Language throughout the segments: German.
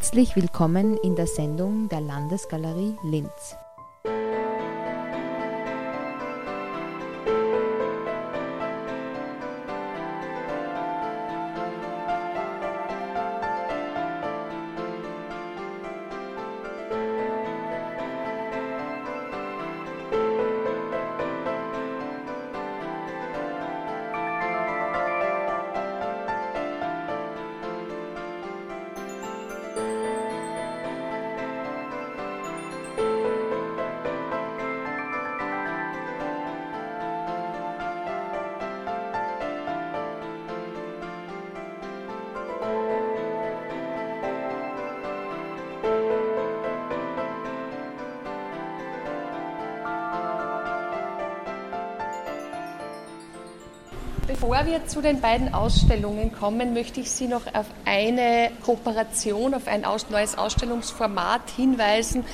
Herzlich willkommen in der Sendung der Landesgalerie Linz. Bevor wir zu den beiden Ausstellungen kommen, möchte ich Sie noch auf eine Kooperation, auf ein neues Ausstellungsformat hinweisen,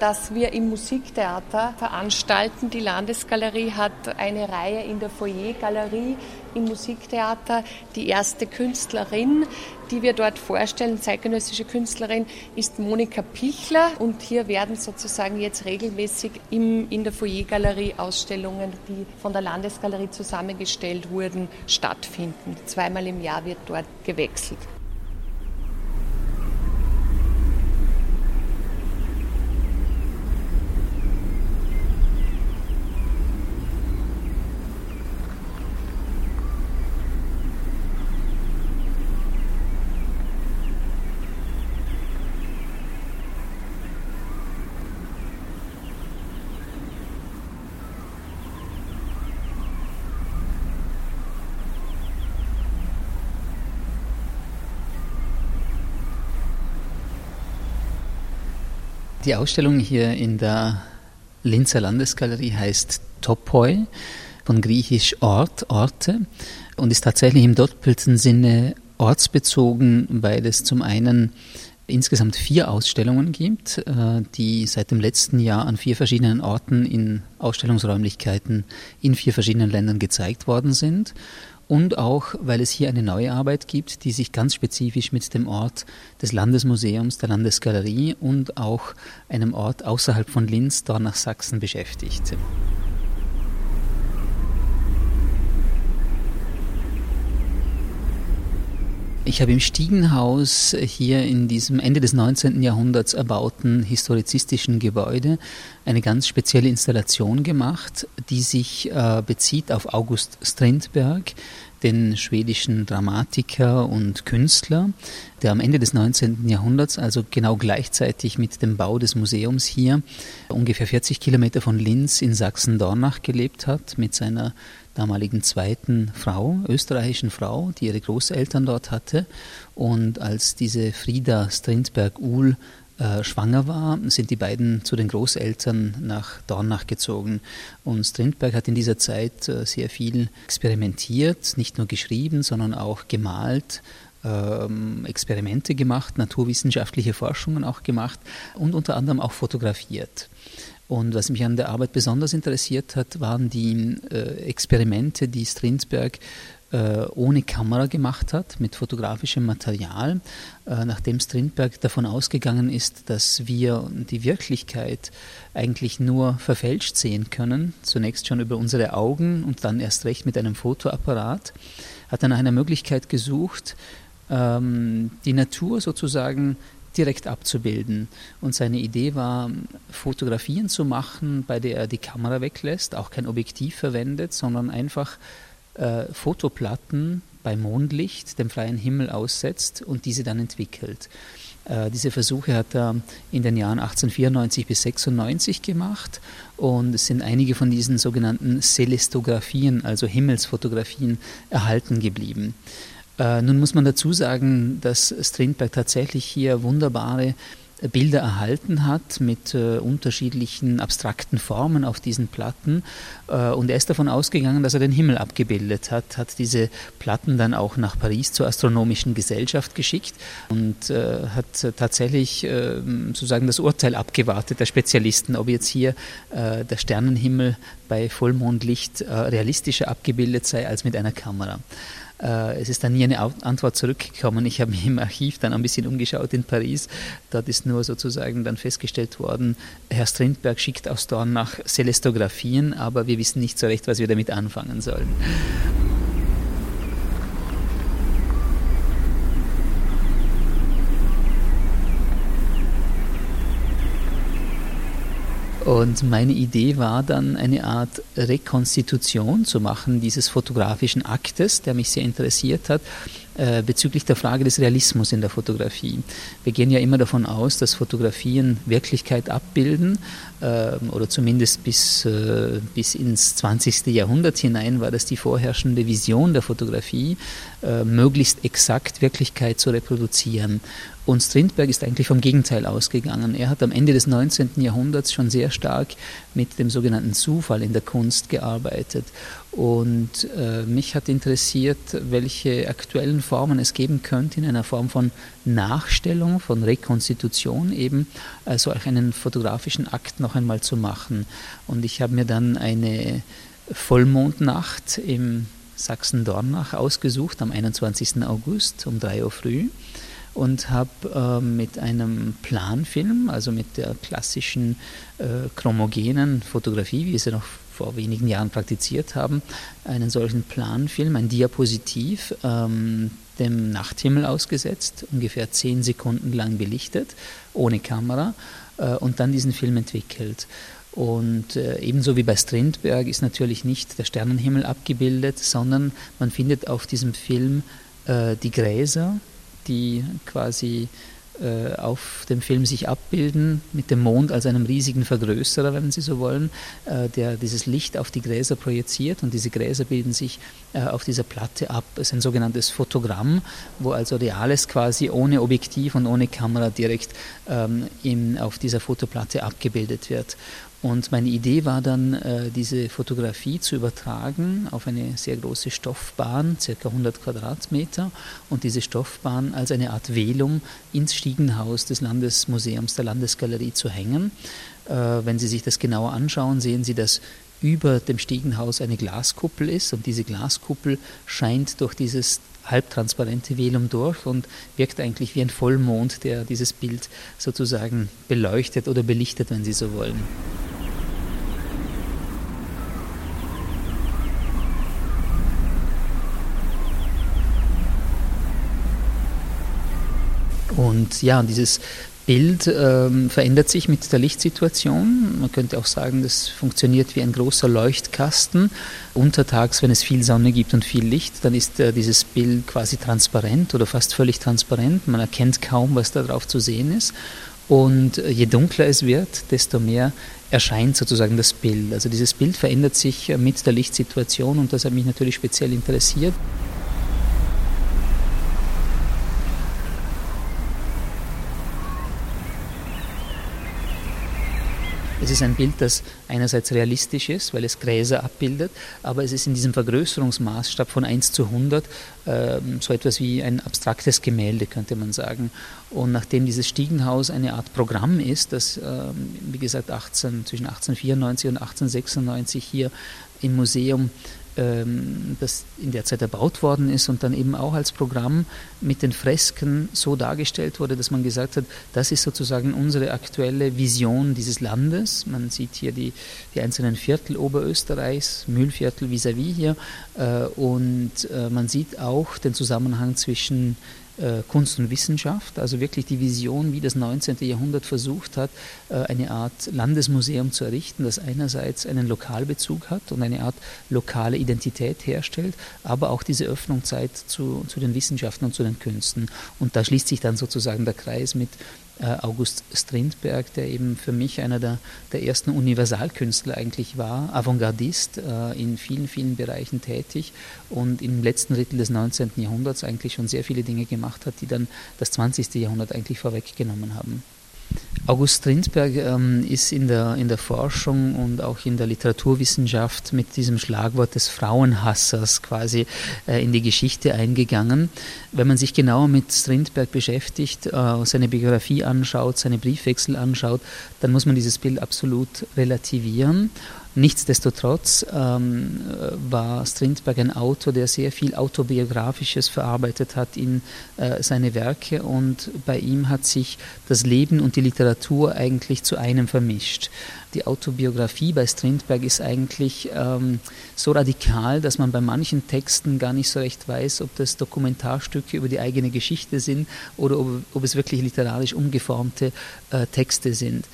das wir im Musiktheater veranstalten. Die Landesgalerie hat eine Reihe in der Foyergalerie im Musiktheater. Die erste Künstlerin, die wir dort vorstellen, zeitgenössische Künstlerin, ist Monika Pichler. Und hier werden sozusagen jetzt regelmäßig im, in der Foyergalerie Ausstellungen, die von der Landesgalerie zusammengestellt wurden, stattfinden. Zweimal im Jahr wird dort gewechselt. Die Ausstellung hier in der Linzer Landesgalerie heißt Topoi, von griechisch Ort, Orte, und ist tatsächlich im doppelten Sinne ortsbezogen, weil es zum einen insgesamt vier Ausstellungen gibt, äh, die seit dem letzten Jahr an vier verschiedenen Orten in Ausstellungsräumlichkeiten in vier verschiedenen Ländern gezeigt worden sind und auch, weil es hier eine neue Arbeit gibt, die sich ganz spezifisch mit dem Ort des Landesmuseums, der Landesgalerie und auch einem Ort außerhalb von Linz, Dornach-Sachsen beschäftigt. Ich habe im Stiegenhaus hier in diesem Ende des 19. Jahrhunderts erbauten historizistischen Gebäude eine ganz spezielle Installation gemacht, die sich äh, bezieht auf August Strindberg, den schwedischen Dramatiker und Künstler, der am Ende des 19. Jahrhunderts, also genau gleichzeitig mit dem Bau des Museums hier, ungefähr 40 Kilometer von Linz in Sachsen-Dornach gelebt hat, mit seiner damaligen zweiten Frau, österreichischen Frau, die ihre Großeltern dort hatte. Und als diese Frieda Strindberg-Uhl äh, schwanger war, sind die beiden zu den Großeltern nach Dornach gezogen. Und Strindberg hat in dieser Zeit äh, sehr viel experimentiert, nicht nur geschrieben, sondern auch gemalt, ähm, Experimente gemacht, naturwissenschaftliche Forschungen auch gemacht und unter anderem auch fotografiert. Und was mich an der Arbeit besonders interessiert hat, waren die äh, Experimente, die Strindberg ohne Kamera gemacht hat, mit fotografischem Material, äh, nachdem Strindberg davon ausgegangen ist, dass wir die Wirklichkeit eigentlich nur verfälscht sehen können, zunächst schon über unsere Augen und dann erst recht mit einem Fotoapparat, hat er nach einer Möglichkeit gesucht, ähm, die Natur sozusagen direkt abzubilden. Und seine Idee war, Fotografien zu machen, bei der er die Kamera weglässt, auch kein Objektiv verwendet, sondern einfach äh, Fotoplatten bei Mondlicht dem freien Himmel aussetzt und diese dann entwickelt. Äh, diese Versuche hat er in den Jahren 1894 bis 96 gemacht und es sind einige von diesen sogenannten Celestografien, also Himmelsfotografien, erhalten geblieben. Äh, nun muss man dazu sagen, dass Strindberg tatsächlich hier wunderbare Bilder erhalten hat mit äh, unterschiedlichen abstrakten Formen auf diesen Platten. Äh, und er ist davon ausgegangen, dass er den Himmel abgebildet hat, hat diese Platten dann auch nach Paris zur Astronomischen Gesellschaft geschickt und äh, hat tatsächlich ähm, sozusagen das Urteil abgewartet der Spezialisten, ob jetzt hier äh, der Sternenhimmel bei Vollmondlicht äh, realistischer abgebildet sei als mit einer Kamera. Äh, es ist dann nie eine Antwort zurückgekommen. Ich habe mich im Archiv dann ein bisschen umgeschaut in Paris. Dort ist nur sozusagen dann festgestellt worden, Herr Strindberg schickt aus Dornach Celestografien, aber wir wissen nicht so recht, was wir damit anfangen sollen. Und meine Idee war dann eine Art Rekonstitution zu machen dieses fotografischen Aktes, der mich sehr interessiert hat, äh, bezüglich der Frage des Realismus in der Fotografie. Wir gehen ja immer davon aus, dass Fotografien Wirklichkeit abbilden äh, oder zumindest bis, äh, bis ins 20. Jahrhundert hinein war das die vorherrschende Vision der Fotografie, äh, möglichst exakt Wirklichkeit zu reproduzieren. Und Strindberg ist eigentlich vom Gegenteil ausgegangen. Er hat am Ende des 19. Jahrhunderts schon sehr stark mit dem sogenannten Zufall in der Kunst gearbeitet. Und äh, mich hat interessiert, welche aktuellen Formen es geben könnte in einer Form von Nachstellung, von Rekonstitution eben, also auch einen fotografischen Akt noch einmal zu machen. Und ich habe mir dann eine Vollmondnacht im Sachsen-Dornach ausgesucht am 21. August um 3 Uhr früh und habe äh, mit einem Planfilm, also mit der klassischen äh, chromogenen Fotografie, wie wir sie noch vor wenigen Jahren praktiziert haben, einen solchen Planfilm, ein Diapositiv, ähm, dem Nachthimmel ausgesetzt, ungefähr zehn Sekunden lang belichtet, ohne Kamera, äh, und dann diesen Film entwickelt. Und äh, ebenso wie bei Strindberg ist natürlich nicht der Sternenhimmel abgebildet, sondern man findet auf diesem Film äh, die Gräser, die quasi auf dem Film sich abbilden, mit dem Mond als einem riesigen Vergrößerer, wenn Sie so wollen, äh, der dieses Licht auf die Gräser projiziert und diese Gräser bilden sich äh, auf dieser Platte ab. Es ist ein sogenanntes Fotogramm, wo also Reales quasi ohne Objektiv und ohne Kamera direkt ähm, auf dieser Fotoplatte abgebildet wird. Und meine Idee war dann, äh, diese Fotografie zu übertragen auf eine sehr große Stoffbahn, circa 100 Quadratmeter, und diese Stoffbahn als eine Art Velum ins Stiegenhaus des Landesmuseums der Landesgalerie zu hängen. Äh, wenn Sie sich das genauer anschauen, sehen Sie, dass über dem Stiegenhaus eine Glaskuppel ist und diese Glaskuppel scheint durch dieses halbtransparente Velum durch und wirkt eigentlich wie ein Vollmond, der dieses Bild sozusagen beleuchtet oder belichtet, wenn Sie so wollen. Und ja, dieses Bild ähm, verändert sich mit der Lichtsituation. Man könnte auch sagen, das funktioniert wie ein großer Leuchtkasten. Untertags, wenn es viel Sonne gibt und viel Licht, dann ist äh, dieses Bild quasi transparent oder fast völlig transparent. Man erkennt kaum, was da drauf zu sehen ist. Und äh, je dunkler es wird, desto mehr erscheint sozusagen das Bild. Also dieses Bild verändert sich äh, mit der Lichtsituation und das hat mich natürlich speziell interessiert. Es ist ein Bild, das einerseits realistisch ist, weil es Gräser abbildet, aber es ist in diesem Vergrößerungsmaßstab von 1 zu 100 äh, so etwas wie ein abstraktes Gemälde, könnte man sagen. Und nachdem dieses Stiegenhaus eine Art Programm ist, das, äh, wie gesagt, 18, zwischen 1894 und 1896 hier im Museum ähm, das in der Zeit erbaut worden ist und dann eben auch als Programm mit den Fresken so dargestellt wurde, dass man gesagt hat, das ist sozusagen unsere aktuelle Vision dieses Landes. Man sieht hier die, die einzelnen Viertel Oberösterreichs, Mühlviertel vis-à-vis -vis hier äh, und äh, man sieht auch den Zusammenhang zwischen Kunst und Wissenschaft, also wirklich die Vision, wie das 19. Jahrhundert versucht hat, äh, eine Art Landesmuseum zu errichten, das einerseits einen Lokalbezug hat und eine Art lokale Identität herstellt, aber auch diese Öffnung zeigt zu, zu den Wissenschaften und zu den Künsten. Und da schließt sich dann sozusagen der Kreis mit äh, August Strindberg, der eben für mich einer der, der ersten Universalkünstler eigentlich war, Avantgardist, äh, in vielen, vielen Bereichen tätig und im letzten Drittel des 19. Jahrhunderts eigentlich schon sehr viele Dinge gemacht hat, die dann das 20. Jahrhundert eigentlich vorweggenommen haben. August Strindberg ähm, ist in der, in der Forschung und auch in der Literaturwissenschaft mit diesem Schlagwort des Frauenhassers quasi äh, in die Geschichte eingegangen. Wenn man sich genauer mit Strindberg beschäftigt, äh, seine Biografie anschaut, seine Briefwechsel anschaut, dann muss man dieses Bild absolut relativieren. Nichtsdestotrotz ähm, war Strindberg ein Autor, der sehr viel Autobiografisches verarbeitet hat in äh, seine Werke und bei ihm hat sich das Leben und die Literatur eigentlich zu einem vermischt. Die Autobiografie bei Strindberg ist eigentlich ähm, so radikal, dass man bei manchen Texten gar nicht so recht weiß, ob das Dokumentarstücke über die eigene Geschichte sind oder ob, ob es wirklich literarisch umgeformte äh, Texte sind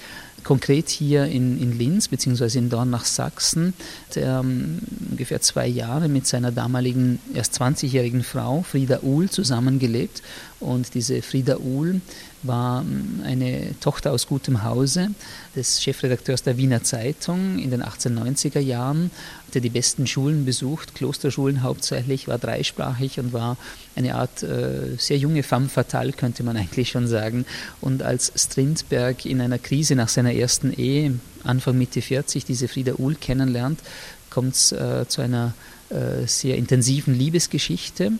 konkret hier in, in Linz bzw. in Dornach Sachsen, der um, ungefähr zwei Jahre mit seiner damaligen erst 20-jährigen Frau Frieda Uhl zusammengelebt. Und diese Frieda Uhl war eine Tochter aus gutem Hause des Chefredakteurs der Wiener Zeitung in den 1890er Jahren, hatte die besten Schulen besucht, Klosterschulen hauptsächlich, war dreisprachig und war eine Art äh, sehr junge femme fatale, könnte man eigentlich schon sagen. Und als Strindberg in einer Krise nach seiner ersten Ehe, Anfang Mitte 40, diese Frieda Uhl kennenlernt, kommt es äh, zu einer sehr intensiven Liebesgeschichte.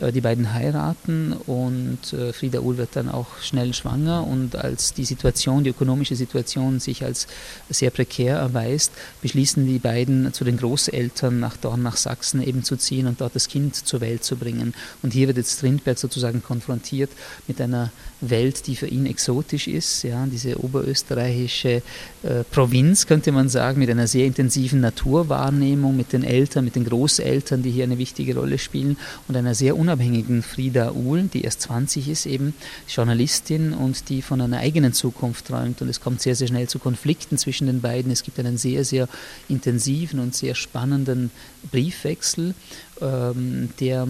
Äh, die beiden heiraten und äh, Frieda Uhl wird dann auch schnell schwanger und als die Situation, die ökonomische Situation sich als sehr prekär erweist, beschließen die beiden zu den Großeltern nach Dorn nach Sachsen eben zu ziehen und dort das Kind zur Welt zu bringen. Und hier wird jetzt Strindberg sozusagen konfrontiert mit einer Welt, die für ihn exotisch ist, ja, diese oberösterreichische äh, Provinz könnte man sagen, mit einer sehr intensiven Naturwahrnehmung, mit den Eltern, mit den Großeltern die hier eine wichtige Rolle spielen, und einer sehr unabhängigen Frieda Uhl, die erst 20 ist, eben Journalistin und die von einer eigenen Zukunft träumt. Und es kommt sehr, sehr schnell zu Konflikten zwischen den beiden. Es gibt einen sehr, sehr intensiven und sehr spannenden Briefwechsel, ähm, der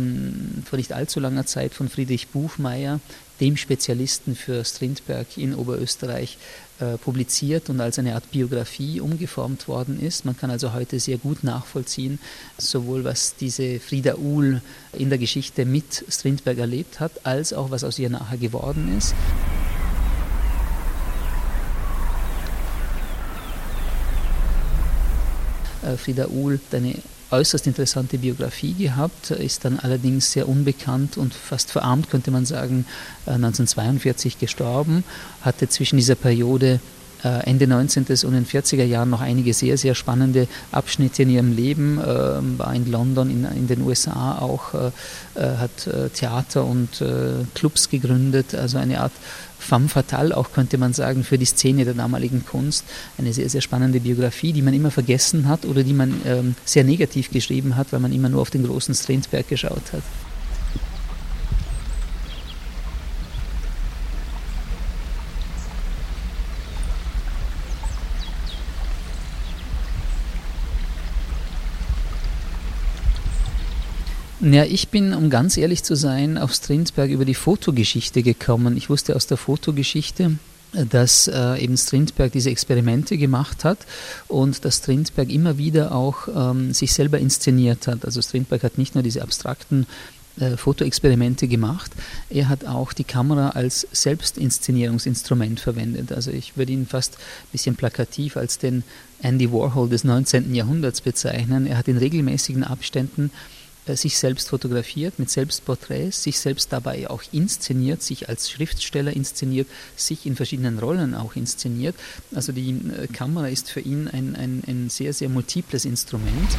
vor nicht allzu langer Zeit von Friedrich Buchmeier, dem Spezialisten für Strindberg in Oberösterreich, äh, publiziert und als eine Art Biografie umgeformt worden ist. Man kann also heute sehr gut nachvollziehen, sowohl was diese Frieda Uhl in der Geschichte mit Strindberg erlebt hat, als auch was aus ihr nachher geworden ist. Äh, Frieda Uhl, eine äußerst interessante Biografie gehabt, ist dann allerdings sehr unbekannt und fast verarmt, könnte man sagen, 1942 äh, gestorben, hatte zwischen dieser Periode Ende 19. und in den 40er Jahren noch einige sehr, sehr spannende Abschnitte in ihrem Leben, ähm, war in London, in, in den USA auch, äh, hat Theater und Clubs gegründet, also eine Art femme fatale, auch könnte man sagen, für die Szene der damaligen Kunst. Eine sehr, sehr spannende Biografie, die man immer vergessen hat oder die man ähm, sehr negativ geschrieben hat, weil man immer nur auf den großen Strindberg geschaut hat. Ja, ich bin, um ganz ehrlich zu sein, auf Strindberg über die Fotogeschichte gekommen. Ich wusste aus der Fotogeschichte, dass äh, eben Strindberg diese Experimente gemacht hat und dass Strindberg immer wieder auch ähm, sich selber inszeniert hat. Also Strindberg hat nicht nur diese abstrakten äh, Fotoexperimente gemacht, er hat auch die Kamera als Selbstinszenierungsinstrument verwendet. Also ich würde ihn fast ein bisschen plakativ als den Andy Warhol des 19. Jahrhunderts bezeichnen. Er hat in regelmäßigen Abständen sich selbst fotografiert mit Selbstporträts, sich selbst dabei auch inszeniert, sich als Schriftsteller inszeniert, sich in verschiedenen Rollen auch inszeniert. Also die äh, Kamera ist für ihn ein, ein, ein sehr, sehr multiples Instrument.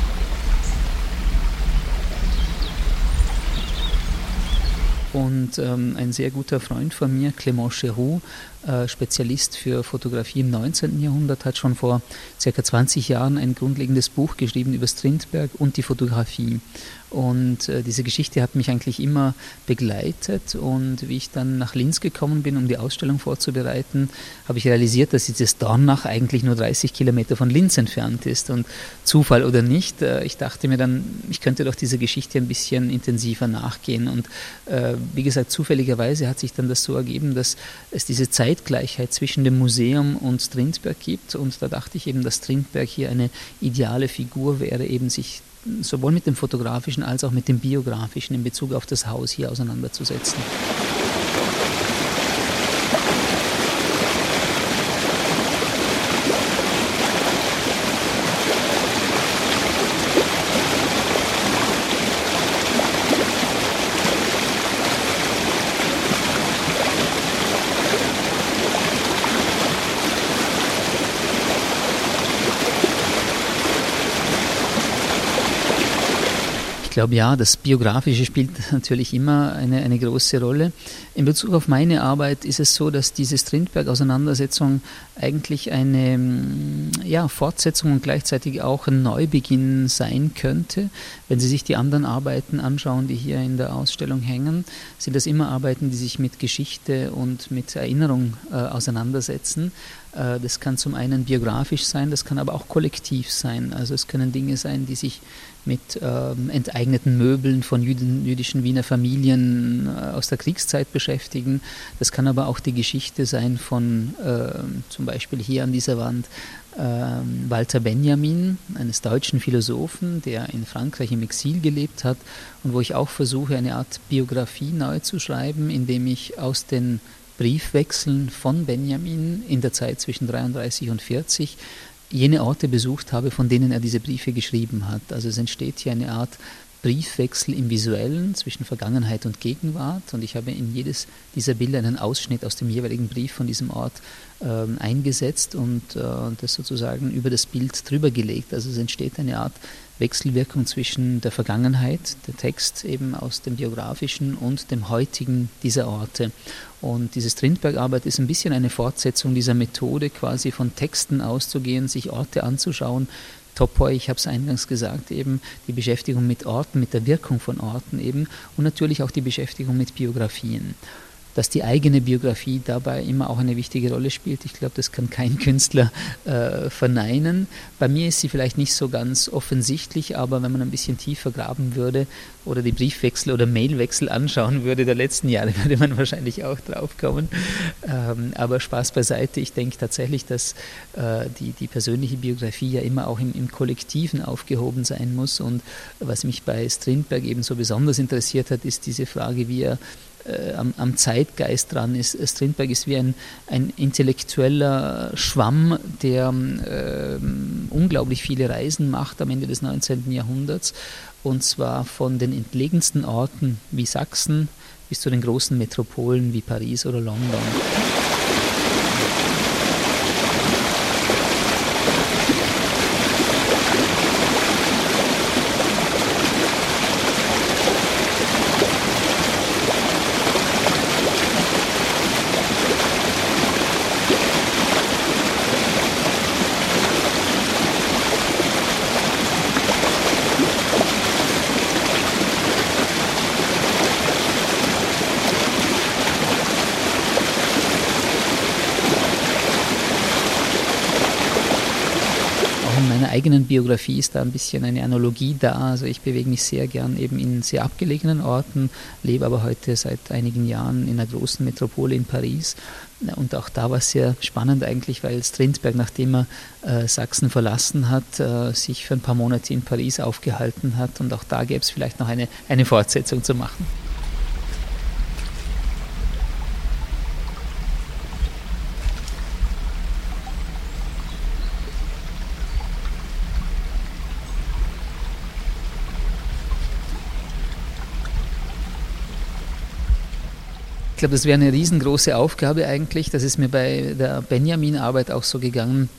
Und ähm, ein sehr guter Freund von mir, Clément Cheroux, äh, Spezialist für Fotografie im 19. Jahrhundert, hat schon vor circa 20 Jahren ein grundlegendes Buch geschrieben über Strindberg und die Fotografie. Und äh, diese Geschichte hat mich eigentlich immer begleitet. Und wie ich dann nach Linz gekommen bin, um die Ausstellung vorzubereiten, habe ich realisiert, dass dieses Dornach eigentlich nur 30 Kilometer von Linz entfernt ist. Und Zufall oder nicht, äh, ich dachte mir dann, ich könnte doch dieser Geschichte ein bisschen intensiver nachgehen. Und äh, wie gesagt, zufälligerweise hat sich dann das so ergeben, dass es diese Zeit Zeitgleichheit zwischen dem Museum und Strindberg gibt. Und da dachte ich eben, dass Strindberg hier eine ideale Figur wäre, eben sich sowohl mit dem fotografischen als auch mit dem biografischen in Bezug auf das Haus hier auseinanderzusetzen. Glaube ja, das Biografische spielt natürlich immer eine, eine große Rolle. In Bezug auf meine Arbeit ist es so, dass diese Strindberg-Auseinandersetzung eigentlich eine mm, ja, Fortsetzung und gleichzeitig auch ein Neubeginn sein könnte. Wenn Sie sich die anderen Arbeiten anschauen, die hier in der Ausstellung hängen, sind das immer Arbeiten, die sich mit Geschichte und mit Erinnerung äh, auseinandersetzen. Äh, das kann zum einen biografisch sein, das kann aber auch kollektiv sein. Also es können Dinge sein, die sich mit ähm, enteigneten Möbeln von Jüden, jüdischen Wiener Familien äh, aus der Kriegszeit beschäftigen. Das kann aber auch die Geschichte sein von äh, zum Beispiel hier an dieser Wand äh, Walter Benjamin, eines deutschen Philosophen, der in Frankreich im Exil gelebt hat und wo ich auch versuche, eine Art Biografie neu zu schreiben, indem ich aus den Briefwechseln von Benjamin in der Zeit zwischen 33 und 40 jene Orte besucht habe, von denen er diese Briefe geschrieben hat. Also es entsteht hier eine Art Briefwechsel im Visuellen zwischen Vergangenheit und Gegenwart und ich habe in jedes dieser Bilder einen Ausschnitt aus dem jeweiligen Brief von diesem Ort ähm, eingesetzt und äh, das sozusagen über das Bild drüber gelegt. Also es entsteht eine Art Wechselwirkung zwischen der Vergangenheit, der Text eben aus dem biografischen und dem heutigen dieser Orte. Und diese Strindberg-Arbeit ist ein bisschen eine Fortsetzung dieser Methode, quasi von Texten auszugehen, sich Orte anzuschauen. Topoi, ich habe es eingangs gesagt, eben die Beschäftigung mit Orten, mit der Wirkung von Orten eben und natürlich auch die Beschäftigung mit Biografien dass die eigene Biografie dabei immer auch eine wichtige Rolle spielt. Ich glaube, das kann kein Künstler äh, verneinen. Bei mir ist sie vielleicht nicht so ganz offensichtlich, aber wenn man ein bisschen tiefer graben würde oder die Briefwechsel oder Mailwechsel anschauen würde der letzten Jahre, würde man wahrscheinlich auch drauf kommen. Ähm, aber Spaß beiseite. Ich denke tatsächlich, dass äh, die, die persönliche Biografie ja immer auch im, im Kollektiven aufgehoben sein muss. Und was mich bei Strindberg eben so besonders interessiert hat, ist diese Frage, wie er äh, am, am, Zeitgeist dran ist. Strindberg ist wie ein, ein intellektueller Schwamm, der äh, unglaublich viele Reisen macht am Ende des 19. Jahrhunderts und zwar von den entlegensten Orten wie Sachsen bis zu den großen Metropolen wie Paris oder London. Eigenen Biografie ist da ein bisschen eine Analogie da. Also ich bewege mich sehr gern eben in sehr abgelegenen Orten, lebe aber heute seit einigen Jahren in einer großen Metropole in Paris. Und auch da war es sehr spannend eigentlich, weil Strindberg, nachdem er äh, Sachsen verlassen hat, äh, sich für ein paar Monate in Paris aufgehalten hat. Und auch da gäbe es vielleicht noch eine, eine Fortsetzung zu machen. Ich glaube, das wäre eine riesengroße Aufgabe eigentlich. Das ist mir bei der Benjamin-Arbeit auch so gegangen.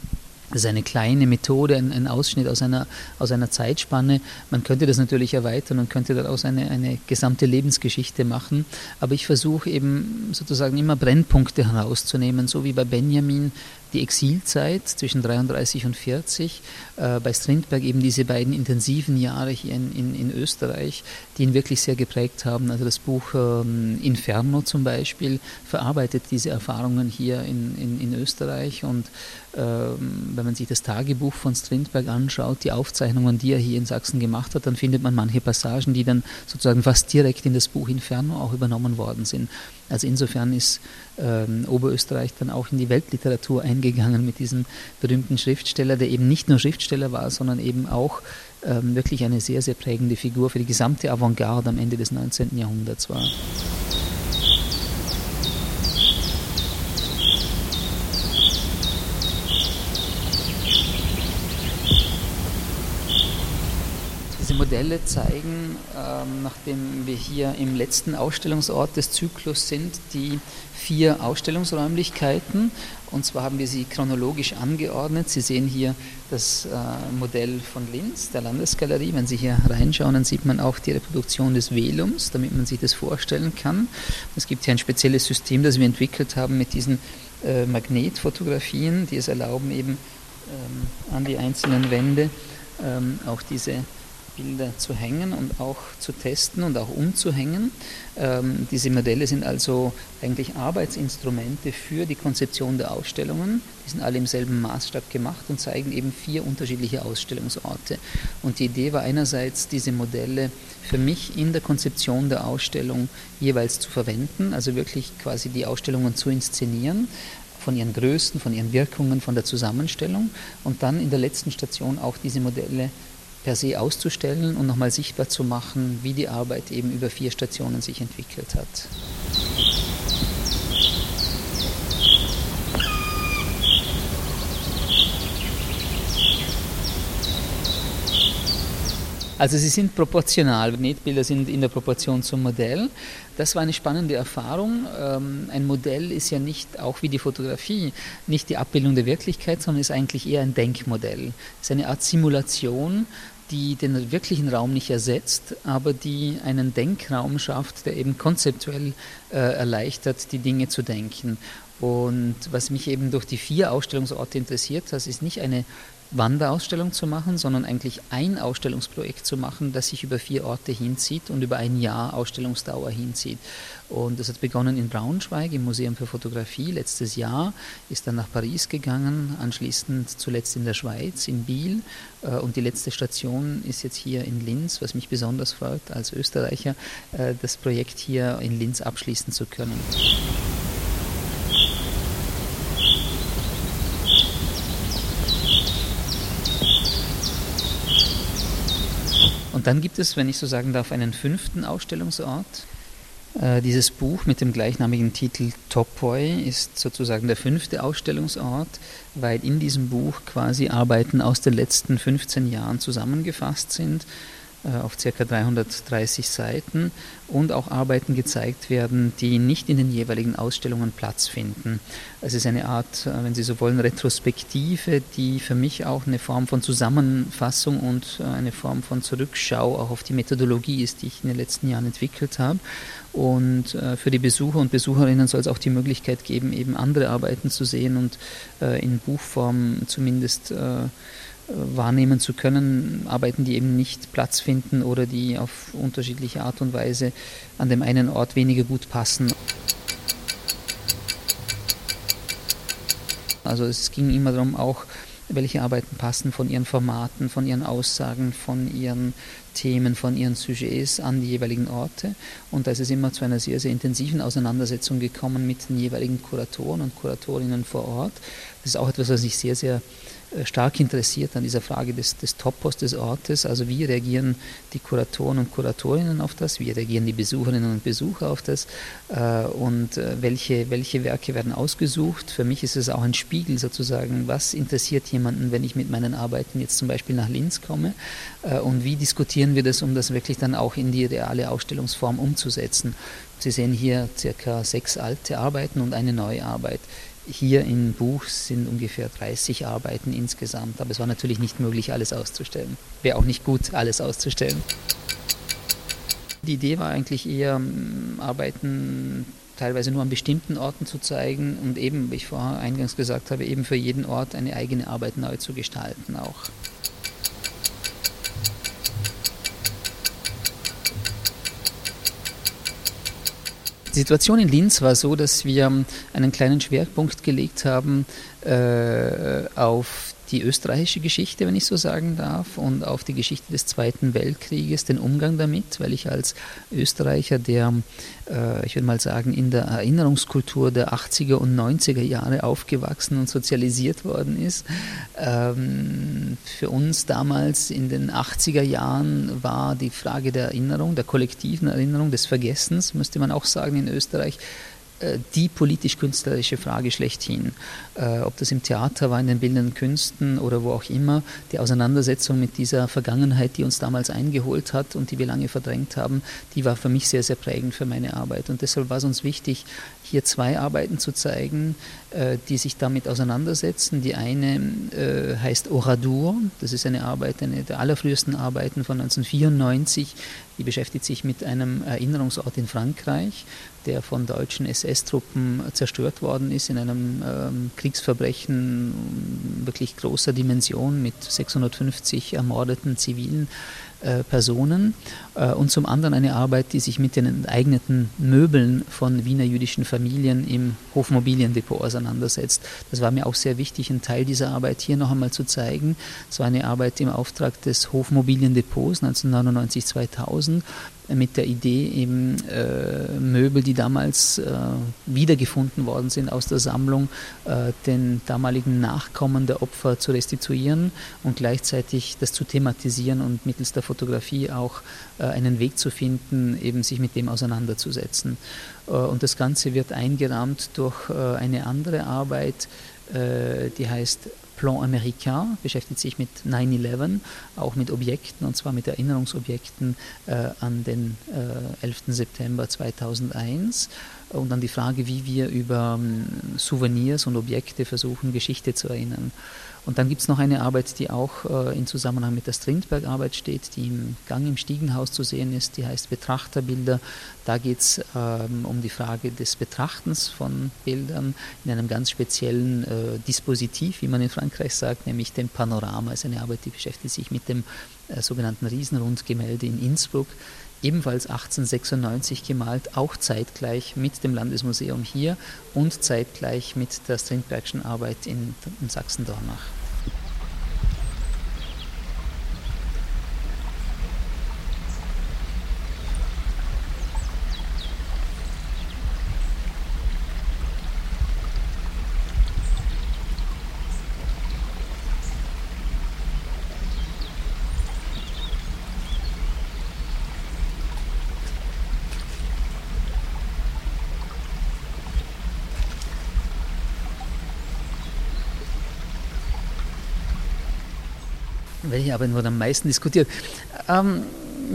Das ist eine kleine Methode, ein, ein, Ausschnitt aus einer, aus einer Zeitspanne. Man könnte das natürlich erweitern und könnte daraus eine, eine gesamte Lebensgeschichte machen. Aber ich versuche eben sozusagen immer Brennpunkte herauszunehmen, so wie bei Benjamin die Exilzeit zwischen 33 und 40, äh, bei Strindberg eben diese beiden intensiven Jahre hier in, in, in, Österreich, die ihn wirklich sehr geprägt haben. Also das Buch ähm, Inferno zum Beispiel verarbeitet diese Erfahrungen hier in, in, in Österreich und ähm, wenn man sich das Tagebuch von Strindberg anschaut, die Aufzeichnungen, die er hier in Sachsen gemacht hat, dann findet man manche Passagen, die dann sozusagen fast direkt in das Buch Inferno auch übernommen worden sind. Also insofern ist ähm, Oberösterreich dann auch in die Weltliteratur eingegangen mit diesem berühmten Schriftsteller, der eben nicht nur Schriftsteller war, sondern eben auch ähm, wirklich eine sehr, sehr prägende Figur für die gesamte Avantgarde am Ende des 19. Jahrhunderts war. Diese Modelle zeigen, nachdem wir hier im letzten Ausstellungsort des Zyklus sind, die vier Ausstellungsräumlichkeiten. Und zwar haben wir sie chronologisch angeordnet. Sie sehen hier das äh, Modell von Linz, der Landesgalerie. Wenn Sie hier reinschauen, dann sieht man auch die Reproduktion des Velums, damit man sich das vorstellen kann. Es gibt hier ein spezielles System, das wir entwickelt haben mit diesen äh, Magnetfotografien, die es erlauben, eben ähm, an die einzelnen Wände ähm, auch diese Bilder zu hängen und auch zu testen und auch umzuhängen. Ähm, diese Modelle sind also eigentlich Arbeitsinstrumente für die Konzeption der Ausstellungen. Die sind alle im selben Maßstab gemacht und zeigen eben vier unterschiedliche Ausstellungsorte. Und die Idee war einerseits, diese Modelle für mich in der Konzeption der Ausstellung jeweils zu verwenden, also wirklich quasi die Ausstellungen zu inszenieren, von ihren Größen, von ihren Wirkungen, von der Zusammenstellung und dann in der letzten Station auch diese Modelle per se auszustellen und nochmal sichtbar zu machen, wie die Arbeit eben über vier Stationen sich entwickelt hat. Also sie sind proportional. Magnetbilder sind in der Proportion zum Modell. Das war eine spannende Erfahrung. Ähm, ein Modell ist ja nicht, auch wie die Fotografie, nicht die Abbildung der Wirklichkeit, sondern ist eigentlich eher ein Denkmodell. Es ist eine Art Simulation, die den wirklichen Raum nicht ersetzt, aber die einen Denkraum schafft, der eben konzeptuell äh, erleichtert, die Dinge zu denken. Und was mich eben durch die vier Ausstellungsorte interessiert, das ist nicht eine Wanderausstellung zu machen, sondern eigentlich ein Ausstellungsprojekt zu machen, das sich über vier Orte hinzieht und über ein Jahr Ausstellungsdauer hinzieht. Und das hat begonnen in Braunschweig im Museum für Fotografie letztes Jahr, ist dann nach Paris gegangen, anschließend zuletzt in der Schweiz, in Biel. Äh, und die letzte Station ist jetzt hier in Linz, was mich besonders freut als Österreicher, äh, das Projekt hier in Linz abschließen zu können. Dann gibt es, wenn ich so sagen darf, einen fünften Ausstellungsort. Äh, dieses Buch mit dem gleichnamigen Titel Topoi ist sozusagen der fünfte Ausstellungsort, weil in diesem Buch quasi Arbeiten aus den letzten 15 Jahren zusammengefasst sind auf ca. 330 Seiten und auch Arbeiten gezeigt werden, die nicht in den jeweiligen Ausstellungen Platz finden. Es ist eine Art, äh, wenn Sie so wollen, Retrospektive, die für mich auch eine Form von Zusammenfassung und äh, eine Form von Zurückschau auch auf die Methodologie ist, die ich in den letzten Jahren entwickelt habe. Und für die Besucher und Besucherinnen soll es auch die Möglichkeit geben, eben andere Arbeiten zu sehen und in Buchform zumindest wahrnehmen zu können, Arbeiten, die eben nicht Platz finden oder die auf unterschiedliche Art und Weise an dem einen Ort weniger gut passen. Also es ging immer darum, auch welche Arbeiten passen von ihren Formaten, von ihren Aussagen, von ihren Themen, von ihren Sujets an die jeweiligen Orte. Und da ist es immer zu einer sehr, sehr intensiven Auseinandersetzung gekommen mit den jeweiligen Kuratoren und Kuratorinnen vor Ort. Das ist auch etwas, was ich sehr, sehr stark interessiert an dieser Frage des, des Topos des Ortes. Also wie reagieren die Kuratoren und Kuratorinnen auf das, wie reagieren die Besucherinnen und Besucher auf das äh, und äh, welche, welche Werke werden ausgesucht. Für mich ist es auch ein Spiegel sozusagen, was interessiert jemanden, wenn ich mit meinen Arbeiten jetzt zum Beispiel nach Linz komme und wie diskutieren wir das, um das wirklich dann auch in die reale Ausstellungsform umzusetzen. Sie sehen hier circa sechs alte Arbeiten und eine neue Arbeit. Hier im Buch sind ungefähr 30 Arbeiten insgesamt, aber es war natürlich nicht möglich, alles auszustellen. Wäre auch nicht gut, alles auszustellen. Die Idee war eigentlich eher, Arbeiten teilweise nur an bestimmten Orten zu zeigen und eben, wie ich vorher eingangs gesagt habe, eben für jeden Ort eine eigene Arbeit neu zu gestalten auch. Die Situation in Linz war so, dass wir einen kleinen Schwerpunkt gelegt haben äh, auf die österreichische Geschichte, wenn ich so sagen darf, und auf die Geschichte des Zweiten Weltkrieges, den Umgang damit, weil ich als Österreicher, der, äh, ich würde mal sagen, in der Erinnerungskultur der 80er und 90er Jahre aufgewachsen und sozialisiert worden ist, ähm, für uns damals in den 80er Jahren war die Frage der Erinnerung, der kollektiven Erinnerung, des Vergessens, müsste man auch sagen in Österreich, die politisch-künstlerische Frage schlechthin. Äh, ob das im Theater war, in den bildenden Künsten oder wo auch immer, die Auseinandersetzung mit dieser Vergangenheit, die uns damals eingeholt hat und die wir lange verdrängt haben, die war für mich sehr, sehr prägend für meine Arbeit. Und deshalb war es uns wichtig, hier zwei Arbeiten zu zeigen, äh, die sich damit auseinandersetzen. Die eine heißt Oradur, das ist eine Arbeit, eine der allerfrühesten Arbeiten von 1994, die beschäftigt sich mit einem Erinnerungsort in Frankreich, der von deutschen SS-Truppen zerstört worden ist in einem ähm, Kriegsverbrechen wirklich großer Dimension mit 650 ermordeten zivilen äh, Personen äh, und zum anderen eine Arbeit, die sich mit den enteigneten Möbeln von Wiener jüdischen Familien im Hofmobiliendepot auseinandersetzt. Das war mir auch sehr wichtig, einen Teil dieser Arbeit hier noch einmal zu zeigen. Es war eine Arbeit im Auftrag des Hofmobiliendepots 1999-2000 mit der Idee, eben äh, Möbel, die damals äh, wiedergefunden worden sind aus der Sammlung, äh, den damaligen Nachkommen der Opfer zu restituieren und gleichzeitig das zu thematisieren und mittels der Fotografie auch äh, einen Weg zu finden, eben sich mit dem auseinanderzusetzen. Äh, und das Ganze wird eingerahmt durch äh, eine andere Arbeit, die heißt Plan Américain beschäftigt sich mit 9-11, auch mit Objekten, und zwar mit Erinnerungsobjekten äh, an den äh, 11. September 2001 und an die Frage, wie wir über ähm, Souvenirs und Objekte versuchen, Geschichte zu erinnern. Und dann gibt es noch eine Arbeit, die auch äh, in Zusammenhang mit der Strindberg-Arbeit steht, die im Gang im Stiegenhaus zu sehen ist, die heißt Betrachterbilder. Da geht es ähm, um die Frage des Betrachtens von Bildern in einem ganz speziellen äh, Dispositiv, wie man in Frankreich sagt, nämlich dem Panorama. Es ist eine Arbeit, die beschäftigt sich mit dem äh, sogenannten Riesenrundgemälde in Innsbruck ebenfalls 1896 gemalt, auch zeitgleich mit dem Landesmuseum hier und zeitgleich mit der Strindbergschen Arbeit in, in Sachsen-Dornach. Welche Arbeit wurde am meisten diskutiert? Ähm,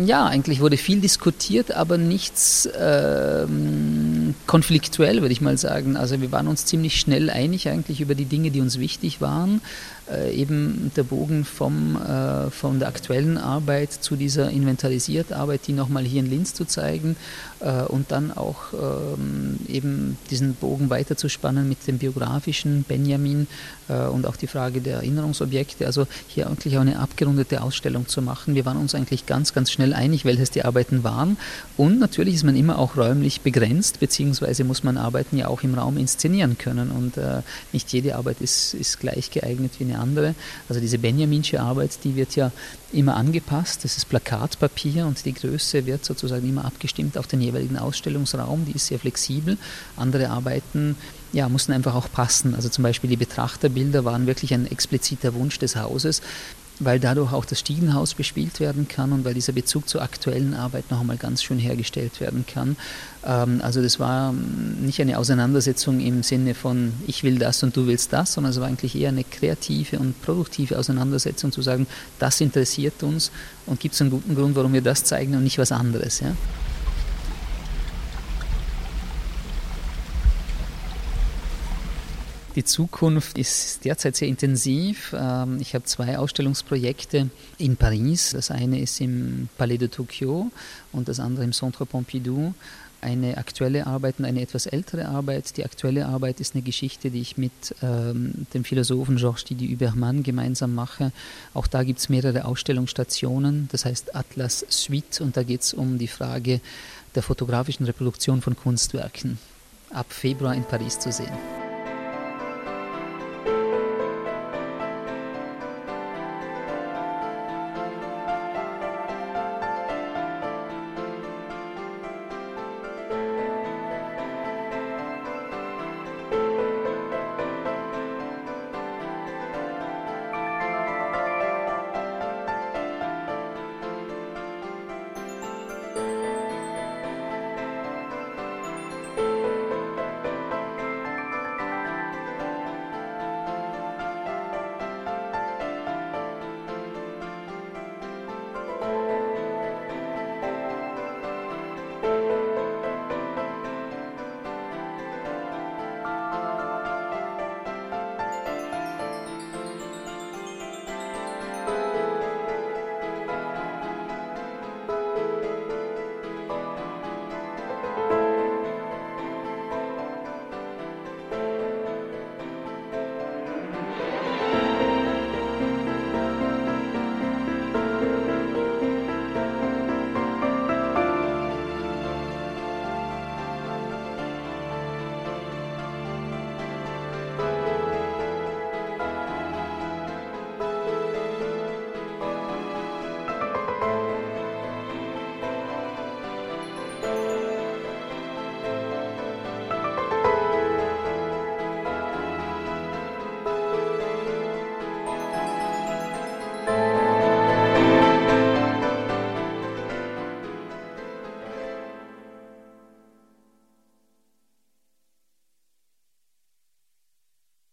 ja, eigentlich wurde viel diskutiert, aber nichts ähm, konfliktuell, würde ich mal sagen. Also wir waren uns ziemlich schnell einig eigentlich über die Dinge, die uns wichtig waren. Äh, eben der Bogen vom, äh, von der aktuellen Arbeit zu dieser Inventarisiertarbeit, die nochmal hier in Linz zu zeigen äh, und dann auch ähm, eben diesen Bogen weiterzuspannen mit dem biografischen Benjamin äh, und auch die Frage der Erinnerungsobjekte. Also hier eigentlich auch eine abgerundete Ausstellung zu machen. Wir waren uns eigentlich ganz, ganz schnell einig, welches die Arbeiten waren. Und natürlich ist man immer auch räumlich begrenzt, beziehungsweise muss man Arbeiten ja auch im Raum inszenieren können. Und äh, nicht jede Arbeit ist, ist gleich geeignet wie eine andere. Also diese Benjaminsche Arbeit, die wird ja immer angepasst. Das ist Plakatpapier und die Größe wird sozusagen immer abgestimmt auf den jeweiligen Ausstellungsraum. Die ist sehr flexibel. Andere Arbeiten ja, mussten einfach auch passen. Also zum Beispiel die Betrachterbilder waren wirklich ein expliziter Wunsch des Hauses weil dadurch auch das Stiegenhaus bespielt werden kann und weil dieser Bezug zur aktuellen Arbeit noch einmal ganz schön hergestellt werden kann. Ähm, also das war ähm, nicht eine Auseinandersetzung im Sinne von ich will das und du willst das, sondern es war eigentlich eher eine kreative und produktive Auseinandersetzung zu sagen, das interessiert uns und gibt es einen guten Grund, warum wir das zeigen und nicht was anderes. Ja? Die Zukunft ist derzeit sehr intensiv. Ähm, ich habe zwei Ausstellungsprojekte in Paris. Das eine ist im Palais de Tokyo und das andere im Centre Pompidou. Eine aktuelle Arbeit und eine etwas ältere Arbeit. Die aktuelle Arbeit ist eine Geschichte, die ich mit ähm, dem Philosophen Georges Didi Huberman gemeinsam mache. Auch da gibt es mehrere Ausstellungsstationen, das heißt Atlas Suite, und da geht es um die Frage der fotografischen Reproduktion von Kunstwerken. Ab Februar in Paris zu sehen.